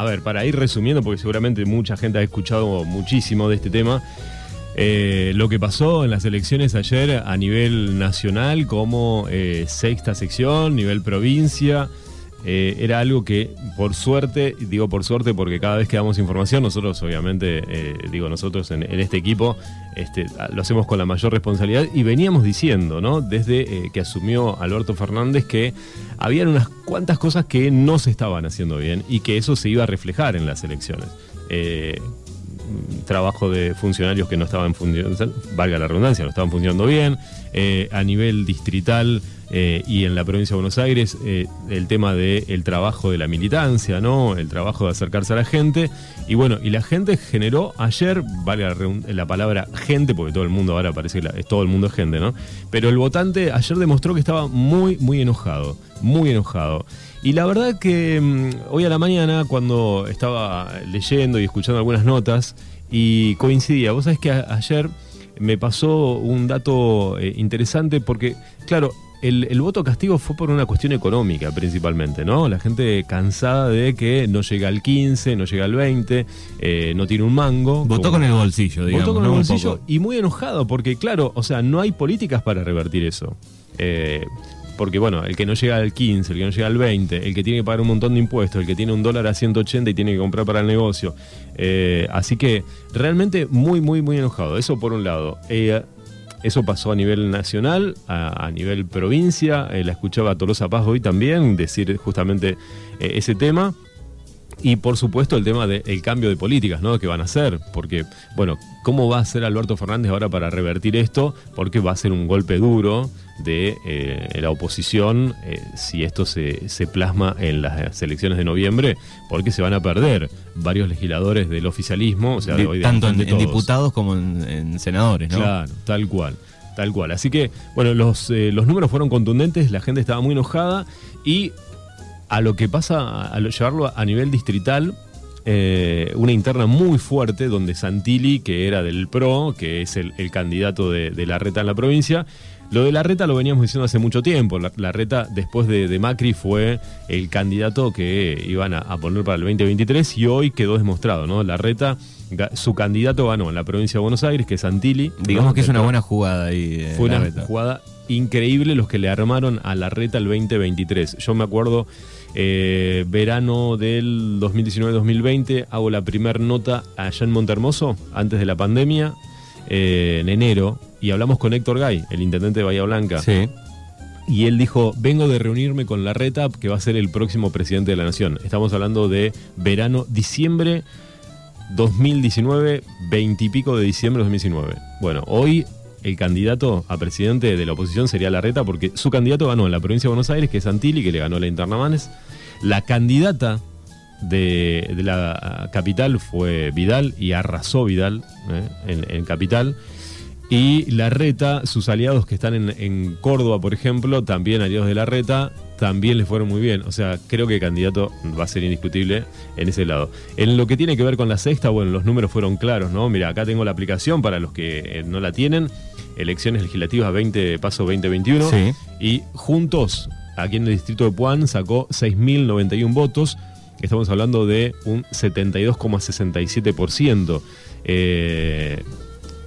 a ver, para ir resumiendo, porque seguramente mucha gente ha escuchado muchísimo de este tema. Eh, lo que pasó en las elecciones ayer a nivel nacional como eh, sexta sección, nivel provincia, eh, era algo que por suerte, digo por suerte porque cada vez que damos información, nosotros obviamente, digo nosotros en, este equipo, este, lo hacemos con la mayor responsabilidad y veníamos diciendo, ¿no? Desde que asumió Alberto Fernández que habían unas cuantas cosas que no se estaban haciendo bien y que eso se iba a reflejar en las elecciones trabajo de funcionarios que no estaban funcionando, valga la redundancia, no estaban funcionando bien. Eh, a nivel distrital eh, y en la provincia de Buenos Aires, eh, el tema del trabajo de la militancia, ¿no? El trabajo de acercarse a la gente. Y bueno, y la gente generó ayer, vale la, palabra gente, porque todo el mundo ahora parece que es todo el mundo es gente, ¿no? Pero el votante ayer demostró que estaba muy, muy enojado, muy enojado. Y la verdad que mm, hoy a la mañana, cuando estaba leyendo y escuchando algunas notas, y coincidía, vos sabés que ayer me pasó un dato eh, interesante porque, claro, el, voto castigo fue por una cuestión económica principalmente, ¿no? La gente cansada de que no llega al 15, no llega al 20, eh, no tiene un mango. Votó con el bolsillo, digamos. Votó con el bolsillo y muy enojado porque, claro, o sea, no hay políticas para revertir eso. Eh, porque bueno, el que no llega al 15, el que no llega al 20, el que tiene que pagar un montón de impuestos, el que tiene un dólar a 180 y tiene que comprar para el negocio. Eh, así que realmente muy, muy, muy enojado. Eso por un lado. Eh, eso pasó a nivel nacional, a, nivel provincia. Eh, la escuchaba Tolosa Paz hoy también decir justamente ese tema. Y por supuesto el tema del cambio de políticas, ¿no? Que van a hacer, porque, bueno, ¿cómo va a hacer Alberto Fernández ahora para revertir esto? Porque va a ser un golpe duro de eh, la oposición eh, si esto se, plasma en las elecciones de noviembre, porque se van a perder varios legisladores del oficialismo, o sea, tanto en, diputados como en, senadores, ¿no? Claro, tal cual. Tal cual. Así que, bueno, los, eh, los números fueron contundentes, la gente estaba muy enojada y a lo que pasa, a llevarlo a nivel distrital, eh, una interna muy fuerte donde Santilli, que era del PRO, que es el, candidato de, la reta en la provincia, lo de la reta lo veníamos diciendo hace mucho tiempo. La, reta, después de, Macri, fue el candidato que iban a, poner para el 2023 y hoy quedó demostrado, ¿no? La reta, su candidato ganó en la provincia de Buenos Aires, que es Santilli. Digamos que es una buena jugada ahí. fue una jugada increíble los que le armaron a la reta el 2023. Yo me acuerdo eh, verano del 2019-2020 hago la primera nota allá en Montermoso, antes de la pandemia, eh, en enero, y hablamos con Héctor Gay, el intendente de Bahía Blanca. Sí. Y él dijo, vengo de reunirme con la RETA, que va a ser el próximo presidente de la Nación. Estamos hablando de verano, diciembre 2019, 20 y pico de diciembre de 2019. Bueno, hoy el candidato a presidente de la oposición sería Larreta, porque su candidato ganó en la provincia de Buenos Aires, que es Santilli, que le ganó la interna Manes. La candidata de, la capital fue Vidal y arrasó Vidal ¿eh? en, capital. Y Larreta, sus aliados que están en, en, Córdoba, por ejemplo, también aliados de Larreta, también les fueron muy bien. O sea, creo que el candidato va a ser indiscutible en ese lado. En lo que tiene que ver con la sexta, bueno, los números fueron claros, ¿no? Mira, acá tengo la aplicación para los que eh, no la tienen elecciones legislativas 20, paso 2021. Y juntos, aquí en el distrito de Puan, sacó 6.091 votos. Estamos hablando de un 72,67%. Eh,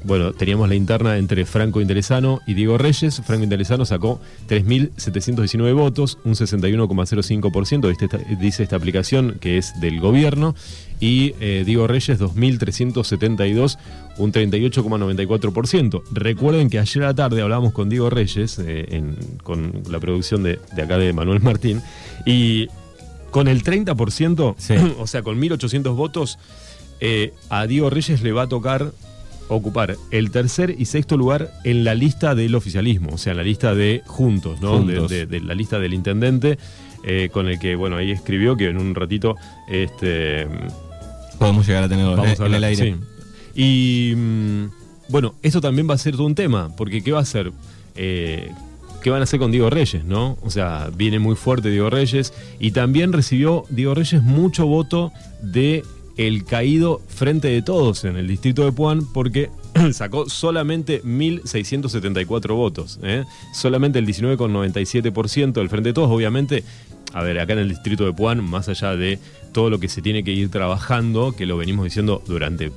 bueno, teníamos la interna entre Franco Interesano y Diego Reyes. Franco Interesano sacó 3.719 votos, un 61,05%, dice esta aplicación que es del gobierno. Y eh, Diego Reyes 2.372, un 38,94%. Recuerden que ayer a la tarde hablábamos con Diego Reyes, eh, con la producción de, acá de Manuel Martín, y con el 30%, o sea, con 1.800 votos, eh, a Diego Reyes le va a tocar ocupar el tercer y sexto lugar en la lista del oficialismo, o sea, en la lista de Juntos, ¿no? De, la lista del intendente, eh, con el que, bueno, ahí escribió que en un ratito este, podemos llegar a tenerlo en el aire. Y mm, bueno, eso también va a ser todo un tema, porque ¿qué va a hacer? Eh, ¿Qué van a hacer con Diego Reyes, no? O sea, viene muy fuerte Diego Reyes y también recibió Diego Reyes mucho voto de el caído frente de todos en el distrito de Puan porque sacó solamente 1.674 votos. ¿eh? Solamente el 19,97% del frente de todos. Obviamente a ver, acá en el distrito de Puan, más allá de todo lo que se tiene que ir trabajando, que lo venimos diciendo durante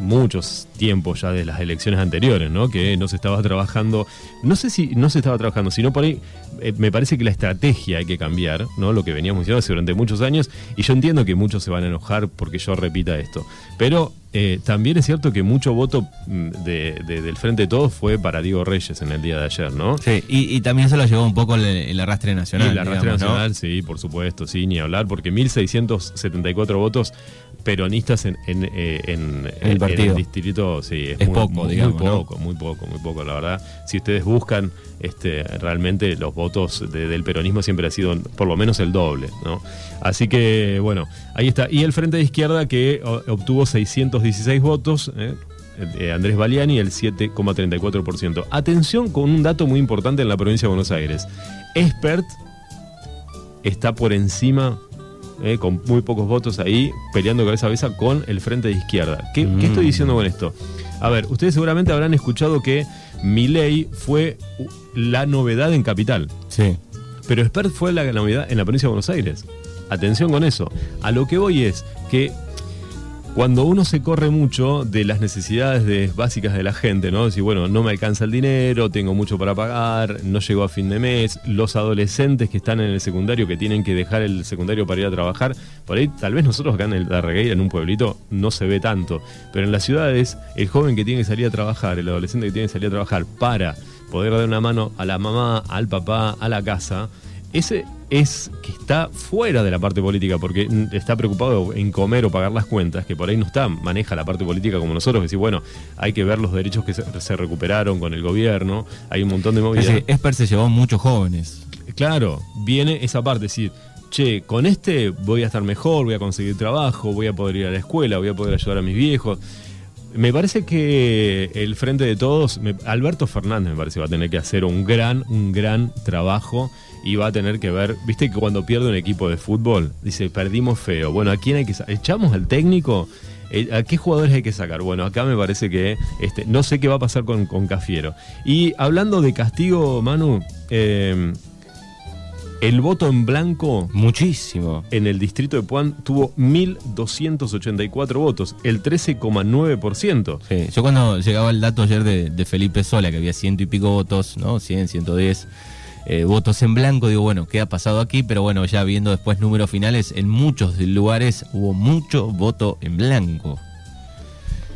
muchos tiempos ya de las elecciones anteriores, ¿no? Que no se estaba trabajando, no sé si no se estaba trabajando, sino por ahí eh, me parece que la estrategia hay que cambiar, ¿no? Lo que veníamos diciendo hace durante muchos años, y yo entiendo que muchos se van a enojar porque yo repita esto, pero eh, también es cierto que mucho voto mm, del Frente de Todos fue para Diego Reyes en el día de ayer, ¿no? Sí, y, también se lo llevó un poco el, arrastre nacional. el arrastre nacional, sí, por supuesto, sí, ni hablar, porque 1.674 votos peronistas en, eh, el, distrito, sí, es, muy, poco, digamos, muy poco, muy poco, muy poco, la verdad. Si ustedes buscan este, realmente los votos del peronismo siempre ha sido por lo menos el doble, ¿no? Así que, bueno, ahí está. Y el Frente de Izquierda que obtuvo 616 votos, ¿eh? Eh, Andrés Baliani, el 7,34%. Atención con un dato muy importante en la provincia de Buenos Aires. Expert está por encima eh, con muy pocos votos ahí, peleando cabeza a cabeza con el Frente de Izquierda. ¿Qué, estoy diciendo con esto? A ver, ustedes seguramente habrán escuchado que Milei fue la novedad en Capital. Sí. Pero Spert fue la novedad en la provincia de Buenos Aires. Atención con eso. A lo que voy es que cuando uno se corre mucho de las necesidades básicas de la gente, ¿no? Decir, bueno, no me alcanza el dinero, tengo mucho para pagar, no llego a fin de mes, los adolescentes que están en el secundario, que tienen que dejar el secundario para ir a trabajar, por ahí tal vez nosotros acá en el Darregueira, en un pueblito, no se ve tanto, pero en las ciudades, el joven que tiene que salir a trabajar, el adolescente que tiene que salir a trabajar para poder dar una mano a la mamá, al papá, a la casa, ese es que está fuera de la parte política porque está preocupado en comer o pagar las cuentas, que por ahí no está, maneja la parte política como nosotros, que decir, bueno, hay que ver los derechos que se, recuperaron con el gobierno, hay un montón de movidas. Es Esper se llevó muchos jóvenes. Claro, viene esa parte, es decir, che, con este voy a estar mejor, voy a conseguir trabajo, voy a poder ir a la escuela, voy a poder ayudar a mis viejos. Me parece que el Frente de Todos, Alberto Fernández me parece va a tener que hacer un gran, un gran trabajo y va a tener que ver, viste que cuando pierde un equipo de fútbol, dice, perdimos feo. Bueno, ¿a quién hay que ¿Echamos al técnico? Eh, ¿A qué jugadores hay que sacar? Bueno, acá me parece que este, no sé qué va a pasar con, con Cafiero. Y hablando de castigo, Manu, eh, el voto en blanco. Muchísimo. En el distrito de Puan tuvo 1.284 votos, el 13,9%. Sí, yo cuando llegaba el dato ayer de, Felipe Sola, que había ciento y pico votos, ¿no? 100, 110 eh, votos en blanco, digo, bueno, ¿qué ha pasado aquí? Pero bueno, ya viendo después números finales, en muchos lugares hubo mucho voto en blanco.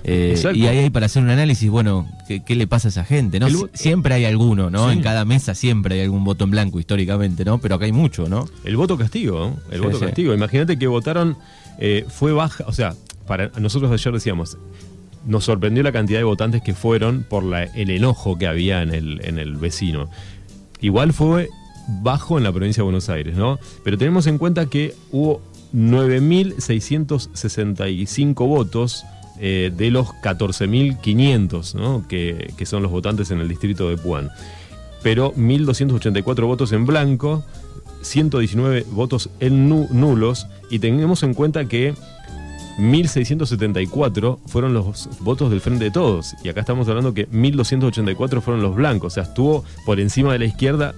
Eh, y ahí hay para hacer un análisis, bueno, ¿qué, le pasa a esa gente? ¿no? siempre hay alguno, ¿no? En cada mesa siempre hay algún voto en blanco históricamente, ¿no? Pero acá hay mucho, ¿no? El voto castigo, el voto castigo. Imagínate que votaron, eh, fue baja, o sea, para nosotros ayer decíamos, nos sorprendió la cantidad de votantes que fueron por la, el enojo que había en el, en el vecino. Igual fue bajo en la provincia de Buenos Aires, ¿no? Pero tenemos en cuenta que hubo 9.665 votos eh, de los 14.500 ¿no? que, que, son los votantes en el distrito de Puan. Pero 1.284 votos en blanco, 119 votos en nulos y tenemos en cuenta que 1.674 fueron los votos del Frente de Todos. Y acá estamos hablando que 1.284 fueron los blancos. O sea, estuvo por encima de la izquierda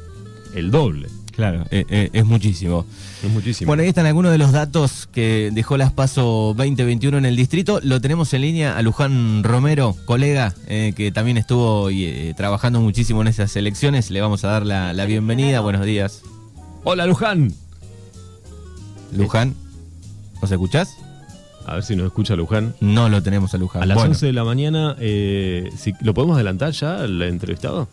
el doble. Claro, eh, eh, es muchísimo. Es muchísimo. Bueno, ahí están algunos de los datos que dejó las PASO 2021 en el distrito. Lo tenemos en línea a Luján Romero, colega, eh, que también estuvo trabajando muchísimo en esas elecciones. Le vamos a dar la, bienvenida. Buenos días. Hola, Luján. Luján, ¿nos escuchás? A ver si nos escucha Luján. No lo tenemos a Luján. A las 11 de la mañana, si, ¿lo podemos adelantar ya, el entrevistado?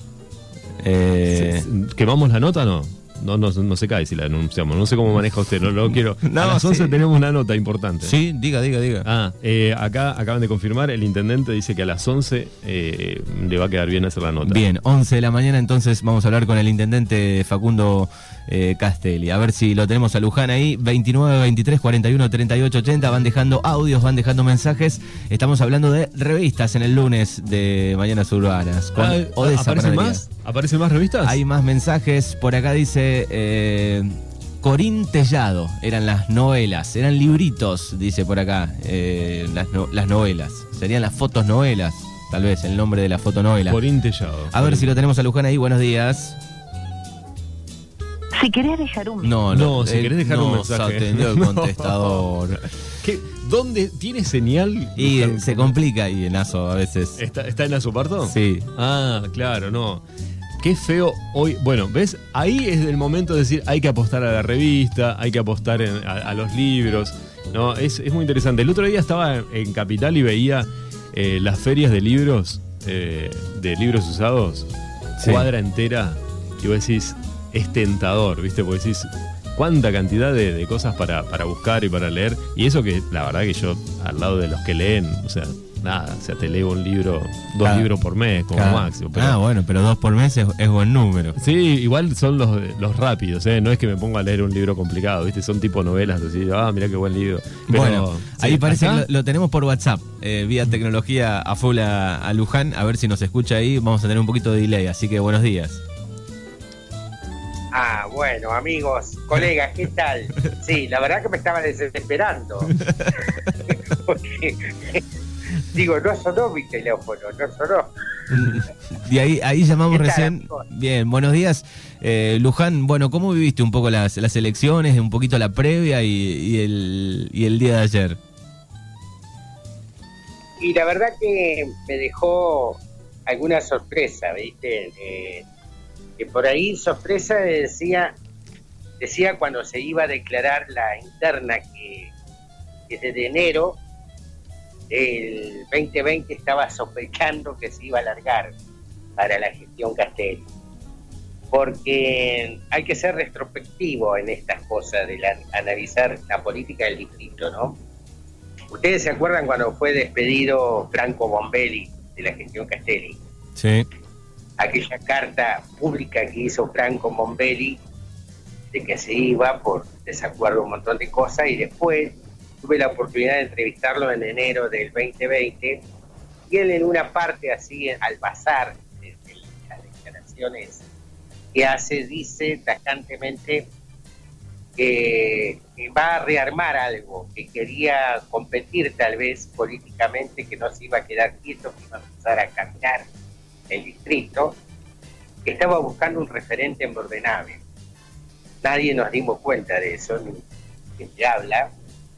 Eh... ¿Quemamos la nota o no? No, no, no se cae si la denunciamos. No sé cómo maneja usted, no lo quiero. No, a las 11 tenemos una nota importante. Sí, diga, diga, diga. Ah, eh, acá acaban de confirmar, el intendente dice que a las 11 eh, le va a quedar bien hacer la nota. Bien, 11 de la mañana, entonces vamos a hablar con el intendente Facundo eh, Castelli. A ver si lo tenemos a Luján ahí. 29, 23, 41, 38, 80. Van dejando audios, van dejando mensajes. Estamos hablando de revistas en el lunes de Mañanas Urbanas. Con ah, ¿Aparecen más? ¿Aparecen más revistas? Hay más mensajes. Por acá dice. Eh, Corín Tellado, eran las novelas, eran libritos, dice por acá, eh, las, las novelas. Serían las fotos novelas, tal vez el nombre de la fotonovela. Corín Tellado. A ver si lo tenemos a Luján ahí, buenos días. Si querés dejar un No, No, si él querés dejar un no mensaje. atendió el No. contestador. ¿Qué? ¿Dónde tiene señal? Y se complica ahí en ASO a veces. ¿Está, ¿Está en Azoparto? Sí. Ah, claro, no. Qué feo hoy. Bueno, ¿ves? Ahí es el momento de decir, hay que apostar a la revista, hay que apostar en- a, a los libros. No, es, es muy interesante. El otro día estaba en Capital y veía eh, las ferias de libros, eh, de libros usados, Sí. cuadra entera, y vos decís, es tentador, ¿viste? Porque decís, cuánta cantidad de, de cosas para, para buscar y para leer. Y eso que la verdad que yo, al lado de los que leen, o sea, nada, o sea, te leo un libro, dos Cada- libros por mes, como Cada- máximo. Pero, Ah, bueno, pero dos por mes es, es buen número. Sí, igual son los, los rápidos, ¿eh? No es que me ponga a leer un libro complicado, ¿viste? Son tipo novelas así, ah, mira qué buen libro. Pero, bueno, sí, ahí parece acá- que lo, lo tenemos por WhatsApp, eh, vía tecnología a full a, a Luján, a ver si nos escucha ahí, vamos a tener un poquito de delay, así que buenos días. Ah, bueno, amigos, colegas, ¿qué tal? Sí, la verdad que me estaba desesperando. Porque, digo, no sonó mi teléfono, no sonó. Y ahí, ahí llamamos ¿Qué tal, recién. Bien, buenos días. Eh, Luján, bueno, ¿cómo viviste un poco las, las elecciones, un poquito la previa y, y el, y el día de ayer? Y la verdad que me dejó alguna sorpresa, ¿viste? Eh, por ahí sorpresa decía, decía cuando se iba a declarar la interna que, que desde enero del 2020 estaba sospechando que se iba a alargar para la gestión Castelli. Porque hay que ser retrospectivo en estas cosas, de la- analizar la política del distrito, ¿no? Ustedes se acuerdan cuando fue despedido Franco Bombelli de la gestión Castelli, Sí. Aquella carta pública que hizo Franco Bombelli de que se iba por desacuerdo un montón de cosas y después tuve la oportunidad de entrevistarlo en enero del 2020 y él en una parte así al pasar de, las declaraciones que hace dice tajantemente que, que va a rearmar algo, que quería competir tal vez políticamente, que no se iba a quedar quieto, que iba a empezar a caminar el distrito, que estaba buscando un referente en Bordenave. Nadie nos dimos cuenta de eso, ni quien te habla,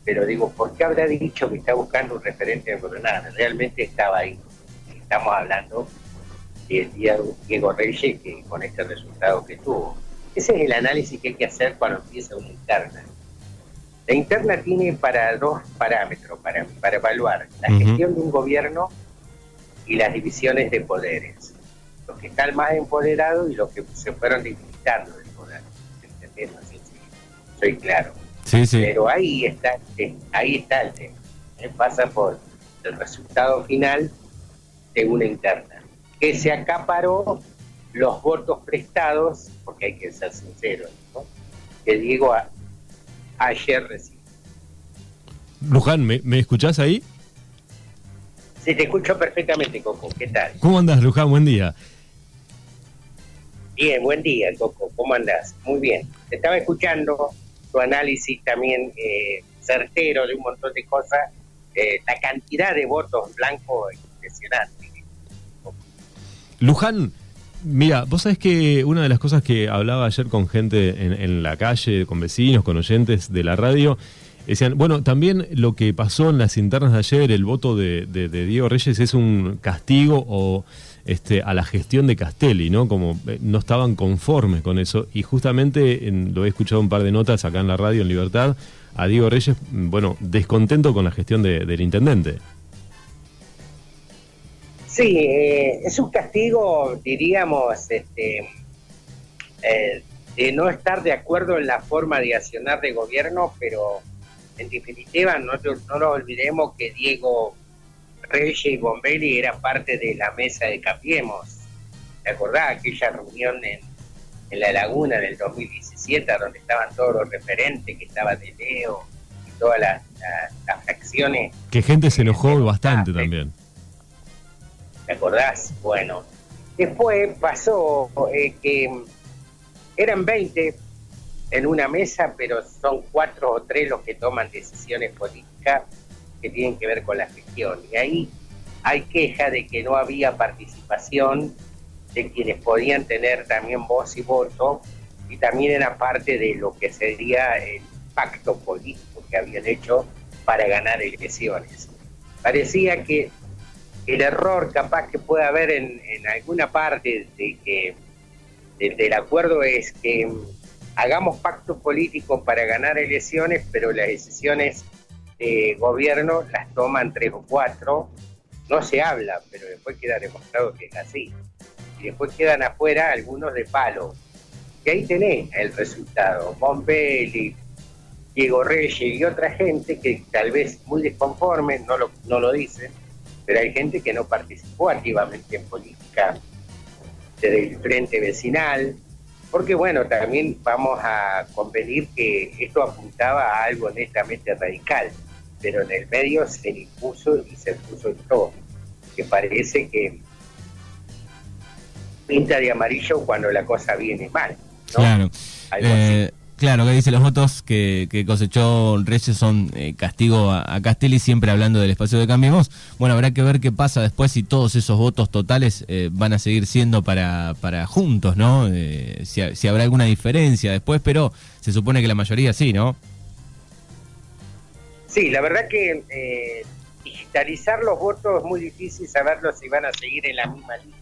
pero digo, ¿por qué habrá dicho que está buscando un referente en Bordenave? Realmente estaba ahí. Estamos hablando del Diego Diego Reyes que con este resultado que tuvo. Ese es el análisis que hay que hacer cuando empieza una interna. La interna tiene para dos parámetros para, para evaluar la gestión de un gobierno y las divisiones de poderes. Los que están más empoderados y los que se fueron debilitando del poder. ¿Entendés? No sé si soy claro. Sí, sí. Pero ahí está, eh, ahí está el tema. ¿eh? Pasa por el resultado final de una interna, que se acaparó los votos prestados, porque hay que ser sinceros, ¿no? que Diego a- ayer recibió. Luján, ¿me, me escuchás ahí? Sí, te escucho perfectamente, Coco. ¿Qué tal? ¿Cómo andás, Luján? Buen día. Bien, buen día, Coco. ¿Cómo andás? Muy bien. Te estaba escuchando tu análisis también eh, certero de un montón de cosas. Eh, la cantidad de votos blancos es impresionante. Luján, mira, vos sabés que una de las cosas que hablaba ayer con gente en, en la calle, con vecinos, con oyentes de la radio, decían, bueno, también lo que pasó en las internas de ayer, el voto de, de- Diego Reyes es un castigo o este, a la gestión de Castelli, ¿no? Como eh, no estaban conformes con eso. Y justamente en- lo he escuchado un par de notas acá en la radio, en Libertad, a Diego Reyes, mm, bueno, descontento con la gestión de- del intendente. Sí, eh, es un castigo, diríamos, este, eh, de no estar de acuerdo en la forma de accionar de gobierno, pero en definitiva no, no nos olvidemos que Diego Reyes y Bombelli era parte de la mesa de Capiemos. ¿Te acordás aquella reunión en, en La Laguna del 2017 donde estaban todos los referentes, que estaba De Leo y todas las, las- las fracciones Que gente se enojó bastante Ah, también. ¿Te acordás? Bueno, después pasó eh, que eran 20 en una mesa, pero son cuatro o tres los que toman decisiones políticas que tienen que ver con la gestión. Y ahí hay queja de que no había participación de quienes podían tener también voz y voto y también era parte de lo que sería el pacto político que habían hecho para ganar elecciones. Parecía que el error capaz que puede haber en, alguna parte de que del acuerdo es que hagamos pacto político para ganar elecciones, pero las decisiones de gobierno las toman tres o cuatro, no se habla, pero después queda demostrado que es así. Y después quedan afuera algunos de palo. Y ahí tenés el resultado. Bombelli, Diego Reyes y otra gente que tal vez muy desconforme, no lo, no lo dicen, pero hay gente que no participó activamente en política desde el frente vecinal, porque bueno, también vamos a convenir que esto apuntaba a algo netamente radical, pero en el medio se impuso y se puso en todo, que parece que pinta de amarillo cuando la cosa viene mal. Claro. Eh, Claro, que dice los votos que, cosechó Reyes son eh, castigo a, Castelli, siempre hablando del espacio de Cambiemos. Bueno, habrá que ver qué pasa después si todos esos votos totales eh, van a seguir siendo para, para juntos, ¿no? Eh, si, habrá alguna diferencia después, pero se supone que la mayoría sí, ¿no? Sí, la verdad que digitalizar los votos es muy difícil saberlo si van a seguir en la misma línea.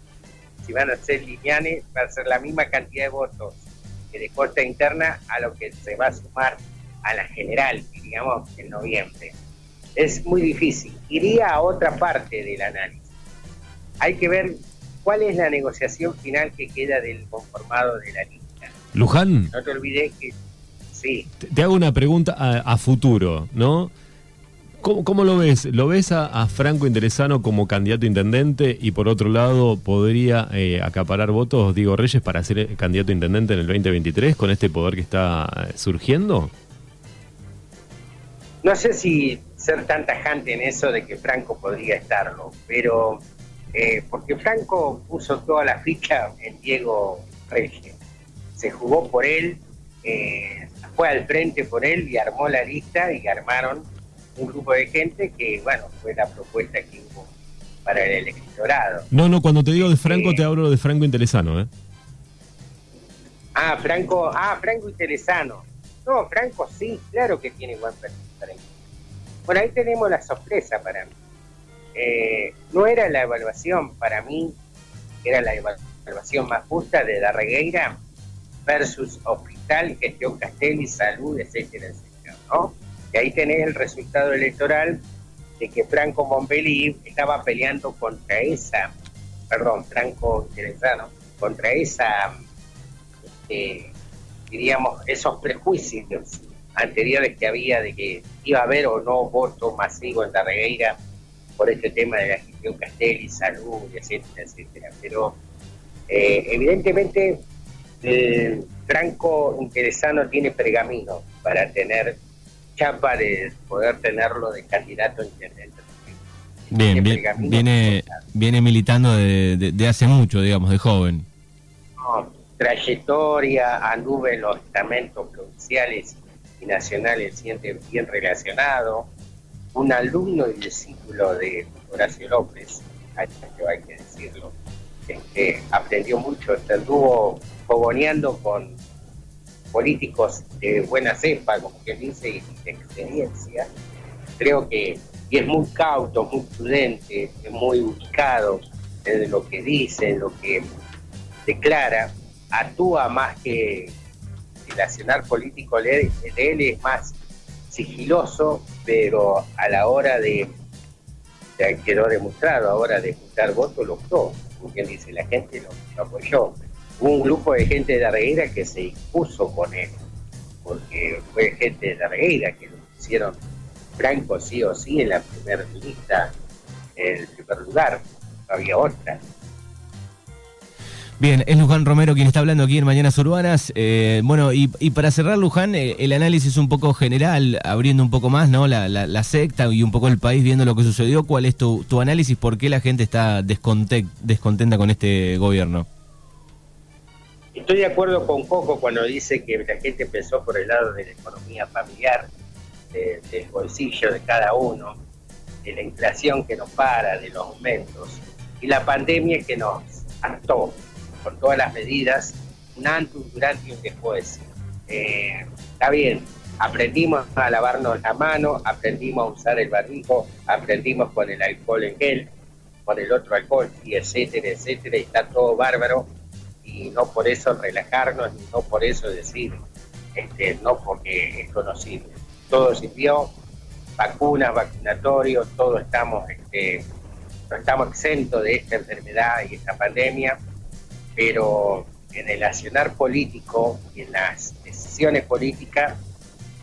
Si van a ser lineales, va a ser la misma cantidad de votos de costa interna a lo que se va a sumar a la general, digamos, en noviembre. Es muy difícil. Iría a otra parte del análisis. Hay que ver cuál es la negociación final que queda del conformado de la lista. Luján. No te olvides que... Sí. Te, hago una pregunta a futuro, ¿no? ¿Cómo, lo ves? ¿Lo ves a, Franco Interesano como candidato a intendente y por otro lado podría eh, acaparar votos Diego Reyes para ser candidato a intendente en el 2023 con este poder que está eh, surgiendo? No sé si ser tan tajante en eso de que Franco podría estarlo, pero eh, porque Franco puso toda la ficha en Diego Reyes. Se jugó por él, fue al frente por él y armó la lista y armaron un grupo de gente que, bueno, fue la propuesta que hubo para el electorado. No, no, cuando te digo de Franco, eh, te hablo de Franco Interesano, ¿eh? Ah, Franco, ah, Franco Interesano. No, Franco sí, claro que tiene buen perfil Bueno, ahí tenemos la sorpresa para mí. Eh, no era la evaluación para mí, era la evaluación más justa de Darregueira versus Hospital, Gestión Castelli, Salud, etcétera, etcétera, ¿no? Y ahí tenés el resultado electoral de que Franco Mombelli estaba peleando contra esa, perdón, Franco Terezano, contra esa, este, diríamos, esos prejuicios anteriores que había de que iba a haber o no voto masivo en la regueira por este tema de la gestión Castelli, salud, etcétera, etcétera. Pero eh, evidentemente Franco Interesano tiene pergamino para tener chapa de poder tenerlo de candidato a intendente. Bien, viene, viene militando de, hace mucho, digamos, de joven. trayectoria, anduve en los estamentos provinciales y nacionales siempre bien relacionado, un alumno y discípulo de Horacio López, hay que decirlo, que aprendió mucho, anduvo fogoneando con políticos de buena cepa, como quien dice, y de experiencia, creo que y es muy cauto, muy prudente, es muy ubicado en lo que dice, en lo que declara, actúa más que el accionar político de él es más sigiloso, pero a la hora de, ya quedó demostrado, ahora de juntar votos lo optó, como quien dice, la gente lo apoyó un grupo de gente de la que se impuso con él, porque fue gente de la que lo hicieron Franco sí o sí en la primera lista, en el primer lugar, no había otra. Bien, es Luján Romero quien está hablando aquí en Mañanas Urbanas. Eh, bueno, y, para cerrar, Luján, eh, el análisis un poco general, abriendo un poco más ¿no? La, secta y un poco el país viendo lo que sucedió. ¿Cuál es tu, tu análisis? ¿Por qué la gente está descontenta con este gobierno? Estoy de acuerdo con Coco cuando dice que la gente empezó por el lado de la economía familiar, del bolsillo de cada uno, de la inflación que nos para, de los aumentos, y la pandemia que nos actó con todas las medidas un antes, durante y un después. Eh, está bien, aprendimos a lavarnos la mano, aprendimos a usar el barbijo, aprendimos con el alcohol en gel, con el otro alcohol, y etcétera, etcétera, y está todo bárbaro, y no por eso relajarnos, ni no por eso decir, este, no porque esto no sirve. Todo sirvió, vacunas, vacunatorios, todos estamos, este, no estamos exentos de esta enfermedad y esta pandemia, pero en el accionar político y en las decisiones políticas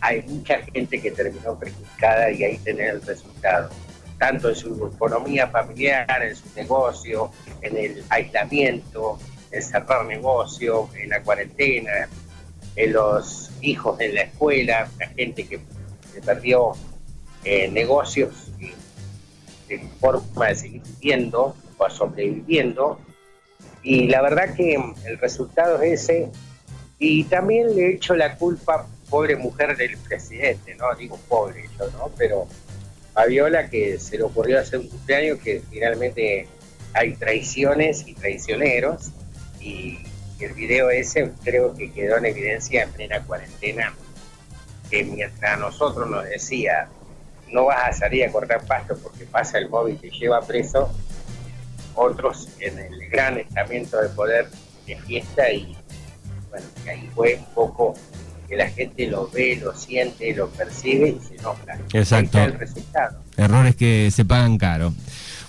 hay mucha gente que terminó perjudicada y ahí tener el resultado, tanto en su economía familiar, en su negocio, en el aislamiento, en cerrar negocio, en la cuarentena, en los hijos en la escuela, la gente que, perdió eh, negocios de forma de seguir viviendo o sobreviviendo. Y la verdad que el resultado es ese. Y también le echo la culpa pobre mujer del presidente, no digo pobre yo, ¿no? Pero Fabiola que se le ocurrió hacer un cumpleaños que finalmente hay traiciones y traicioneros y el video ese creo que quedó en evidencia en plena cuarentena que mientras a nosotros nos decía no vas a salir a cortar pasto porque pasa el móvil y te lleva preso, otros en el gran estamento de poder de fiesta y bueno, que ahí fue un poco que la gente lo ve, lo siente, lo percibe y se enoja. Exacto. el resultado. Errores que se pagan caro.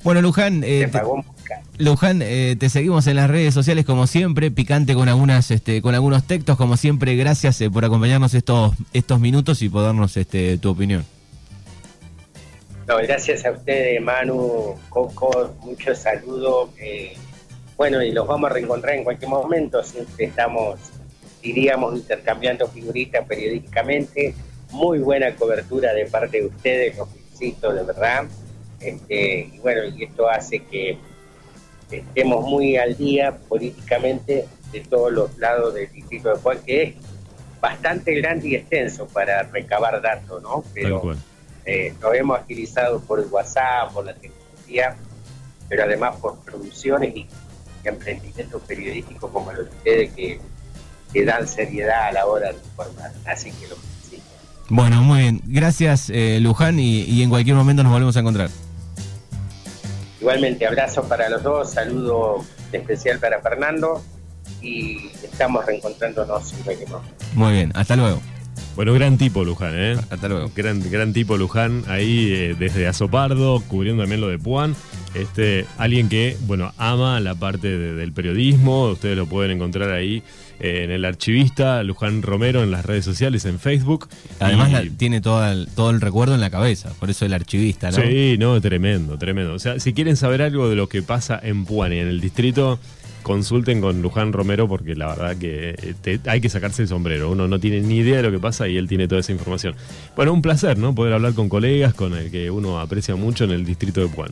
Bueno, Luján, eh, Luján, eh, te seguimos en las redes sociales como siempre, picante con algunas, este, con algunos textos, como siempre. Gracias eh, por acompañarnos estos, estos minutos y por darnos este, tu opinión. No, gracias a ustedes, Manu, Coco, muchos saludos. bueno, y los vamos a reencontrar en cualquier momento. Siempre estamos iríamos intercambiando figuritas periódicamente. Muy buena cobertura de parte de ustedes, los felicito de verdad. Este, y bueno, y esto hace que estemos muy al día políticamente de todos los lados del distrito de Juan, que es bastante grande y extenso para recabar datos, ¿no? Pero eh, lo hemos agilizado por el WhatsApp, por la tecnología, pero además por producciones y emprendimientos periodísticos como los de ustedes que que dan seriedad a la hora de informar. Así que lo felicito. Bueno, muy bien. Gracias, eh, Luján, y, en cualquier momento nos volvemos a encontrar. Igualmente, abrazo para los dos, saludo especial para Fernando y estamos reencontrándonos. Muy bien, hasta luego. Bueno, gran tipo Luján, ¿eh? Hasta luego. Gran, gran tipo Luján, ahí eh, desde Azopardo, cubriendo también lo de Puan. Este, alguien que, bueno, ama la parte del periodismo, ustedes lo pueden encontrar ahí eh, en el archivista Luján Romero en las redes sociales, en Facebook. Además tiene todo el, todo el recuerdo en la cabeza, por eso el archivista, ¿no? Sí, no, tremendo, tremendo. O sea, si quieren saber algo de lo que pasa en Puan y en el distrito, consulten con Luján Romero porque la verdad que eh, hay que sacarse el sombrero. Uno no tiene ni idea de lo que pasa y él tiene toda esa información. Bueno, un placer, ¿no? Poder hablar con colegas con el que uno aprecia mucho en el distrito de Puan.